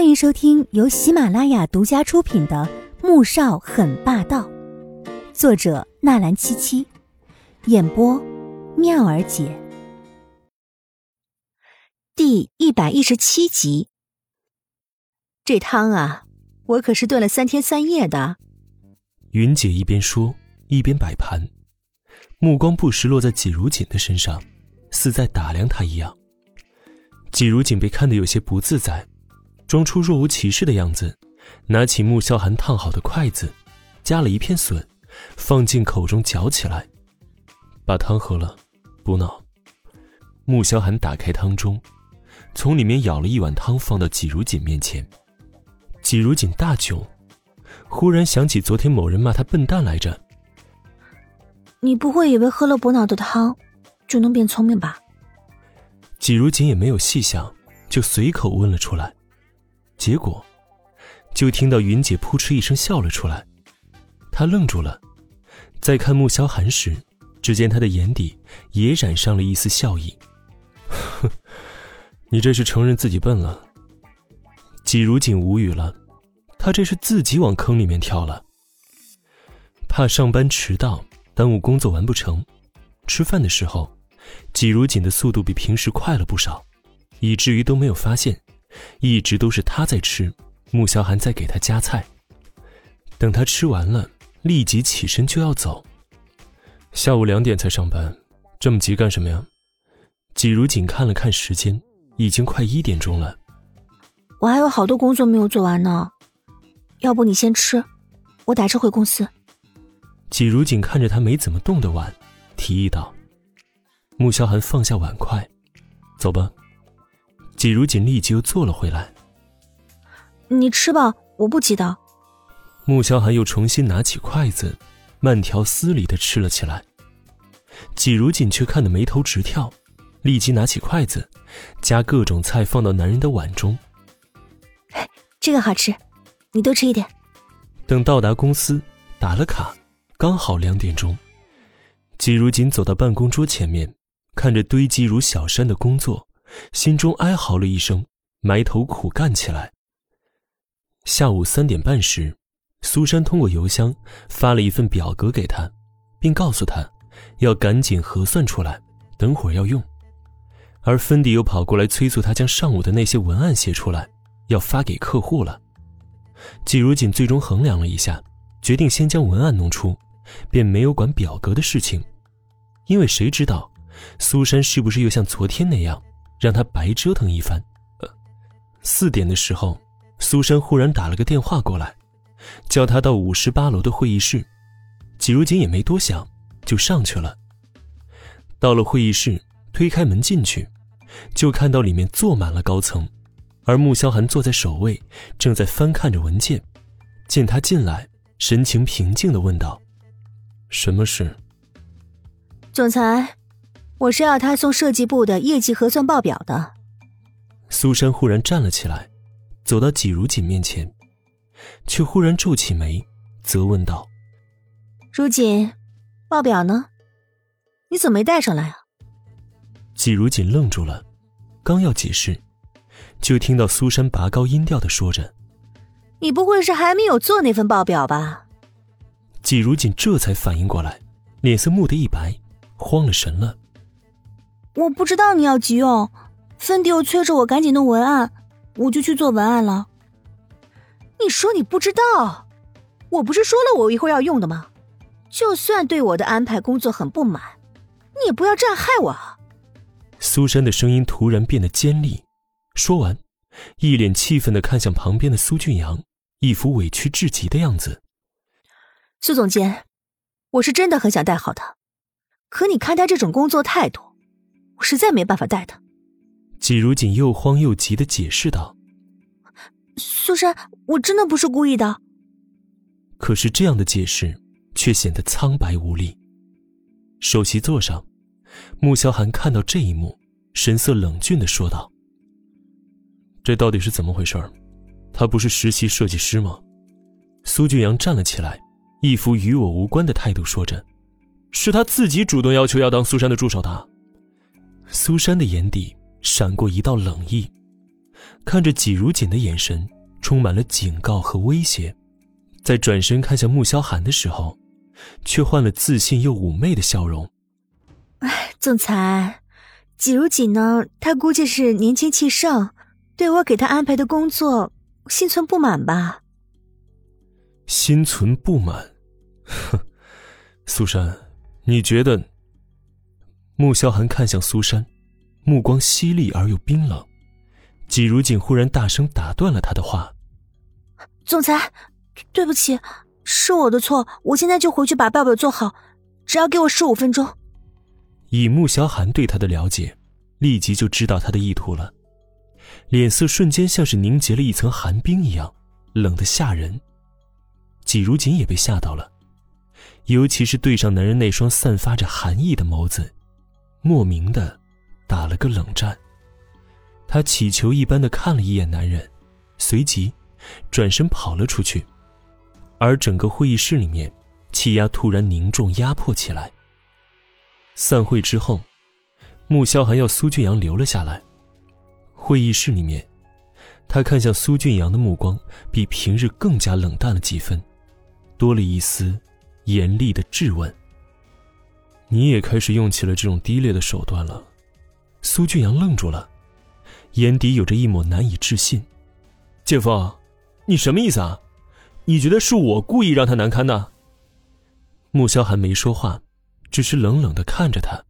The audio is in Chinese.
欢迎收听由喜马拉雅独家出品的《穆少很霸道》，作者纳兰七七，演播妙儿姐，第一百一十七集。这汤啊，我可是炖了三天三夜的。云姐一边说一边摆盘，目光不时落在季如锦的身上，似在打量他一样。季如锦被看得有些不自在。装出若无其事的样子，拿起穆萧寒烫好的筷子，夹了一片笋，放进口中嚼起来。把汤喝了，补脑。穆萧寒打开汤盅，从里面舀了一碗汤放到季如锦面前。季如锦大窘，忽然想起昨天某人骂他笨蛋来着。你不会以为喝了补脑的汤，就能变聪明吧？季如锦也没有细想，就随口问了出来。结果，就听到云姐扑哧一声笑了出来，她愣住了，在看穆萧寒时，只见他的眼底也染上了一丝笑意。哼，你这是承认自己笨了。季如锦无语了，他这是自己往坑里面跳了。怕上班迟到耽误工作完不成，吃饭的时候，季如锦的速度比平时快了不少，以至于都没有发现。一直都是他在吃，穆萧寒在给他夹菜。等他吃完了，立即起身就要走。下午两点才上班，这么急干什么呀？季如锦看了看时间，已经快一点钟了。我还有好多工作没有做完呢，要不你先吃，我打车回公司。季如锦看着他没怎么动的碗，提议道。穆萧寒放下碗筷，走吧。季如锦立即又坐了回来。你吃吧，我不急的。穆萧寒又重新拿起筷子，慢条斯理的吃了起来。季如锦却看得眉头直跳，立即拿起筷子，夹各种菜放到男人的碗中。这个好吃，你多吃一点。等到达公司，打了卡，刚好两点钟。季如锦走到办公桌前面，看着堆积如小山的工作。心中哀嚎了一声，埋头苦干起来。下午三点半时，苏珊通过邮箱发了一份表格给他，并告诉他要赶紧核算出来，等会儿要用。而芬迪又跑过来催促他将上午的那些文案写出来，要发给客户了。季如锦最终衡量了一下，决定先将文案弄出，便没有管表格的事情，因为谁知道苏珊是不是又像昨天那样。让他白折腾一番。呃，四点的时候，苏珊忽然打了个电话过来，叫他到五十八楼的会议室。季如锦也没多想，就上去了。到了会议室，推开门进去，就看到里面坐满了高层，而穆萧寒坐在首位，正在翻看着文件。见他进来，神情平静的问道：“什么事？”总裁。我是要他送设计部的业绩核算报表的。苏珊忽然站了起来，走到季如锦面前，却忽然皱起眉，责问道：“如锦，报表呢？你怎么没带上来啊？”季如锦愣住了，刚要解释，就听到苏珊拔高音调的说着：“你不会是还没有做那份报表吧？”季如锦这才反应过来，脸色蓦地一白，慌了神了。我不知道你要急用，芬迪又催着我赶紧弄文案，我就去做文案了。你说你不知道，我不是说了我一会儿要用的吗？就算对我的安排工作很不满，你也不要这样害我。苏珊的声音突然变得尖利，说完，一脸气愤的看向旁边的苏俊阳，一副委屈至极的样子。苏总监，我是真的很想带好他，可你看他这种工作态度。我实在没办法带他。季如锦又慌又急的解释道：“苏珊，我真的不是故意的。”可是这样的解释却显得苍白无力。首席座上，穆萧寒看到这一幕，神色冷峻的说道：“这到底是怎么回事？他不是实习设计师吗？”苏俊阳站了起来，一副与我无关的态度，说着：“是他自己主动要求要当苏珊的助手的。”苏珊的眼底闪过一道冷意，看着季如锦的眼神充满了警告和威胁，在转身看向穆萧寒的时候，却换了自信又妩媚的笑容。哎，总裁，季如锦呢？他估计是年轻气盛，对我给他安排的工作心存不满吧？心存不满，哼，苏珊，你觉得？穆萧寒看向苏珊，目光犀利而又冰冷。季如锦忽然大声打断了他的话：“总裁，对不起，是我的错，我现在就回去把报表做好，只要给我十五分钟。”以穆萧寒对他的了解，立即就知道他的意图了，脸色瞬间像是凝结了一层寒冰一样，冷得吓人。季如锦也被吓到了，尤其是对上男人那双散发着寒意的眸子。莫名的打了个冷战。他乞求一般的看了一眼男人，随即转身跑了出去。而整个会议室里面，气压突然凝重压迫起来。散会之后，穆萧寒要苏俊阳留了下来。会议室里面，他看向苏俊阳的目光比平日更加冷淡了几分，多了一丝严厉的质问。你也开始用起了这种低劣的手段了，苏俊阳愣住了，眼底有着一抹难以置信。姐夫，你什么意思啊？你觉得是我故意让他难堪的？穆萧寒没说话，只是冷冷的看着他。